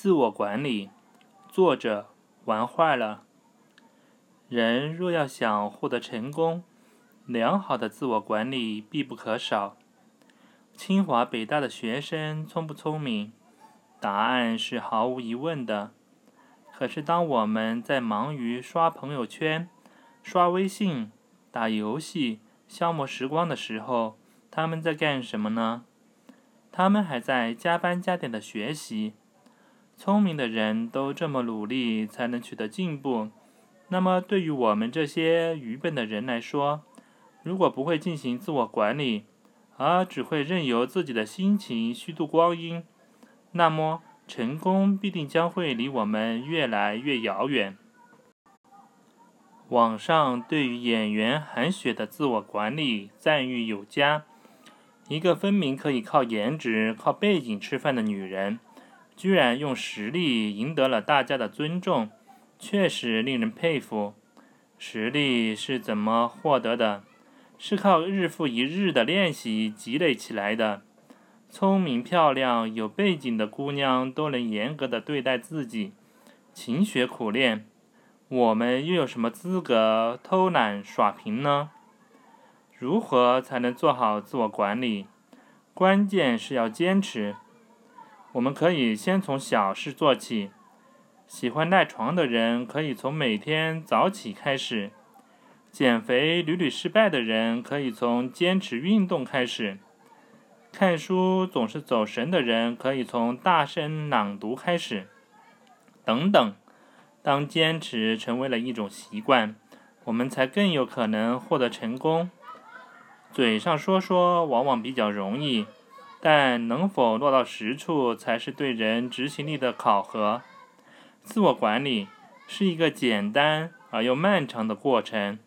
自我管理，作者玩坏了。人若要想获得成功，良好的自我管理必不可少。清华、北大的学生聪不聪明？答案是毫无疑问的。可是，当我们在忙于刷朋友圈、刷微信、打游戏、消磨时光的时候，他们在干什么呢？他们还在加班加点的学习。聪明的人都这么努力，才能取得进步。那么，对于我们这些愚笨的人来说，如果不会进行自我管理，而只会任由自己的心情虚度光阴，那么成功必定将会离我们越来越遥远。网上对于演员韩雪的自我管理赞誉有加，一个分明可以靠颜值、靠背景吃饭的女人。居然用实力赢得了大家的尊重，确实令人佩服。实力是怎么获得的？是靠日复一日的练习积累起来的。聪明、漂亮、有背景的姑娘都能严格的对待自己，勤学苦练。我们又有什么资格偷懒耍贫呢？如何才能做好自我管理？关键是要坚持。我们可以先从小事做起。喜欢赖床的人可以从每天早起开始；减肥屡屡失败的人可以从坚持运动开始；看书总是走神的人可以从大声朗读开始。等等。当坚持成为了一种习惯，我们才更有可能获得成功。嘴上说说往往比较容易。但能否落到实处，才是对人执行力的考核。自我管理是一个简单而又漫长的过程。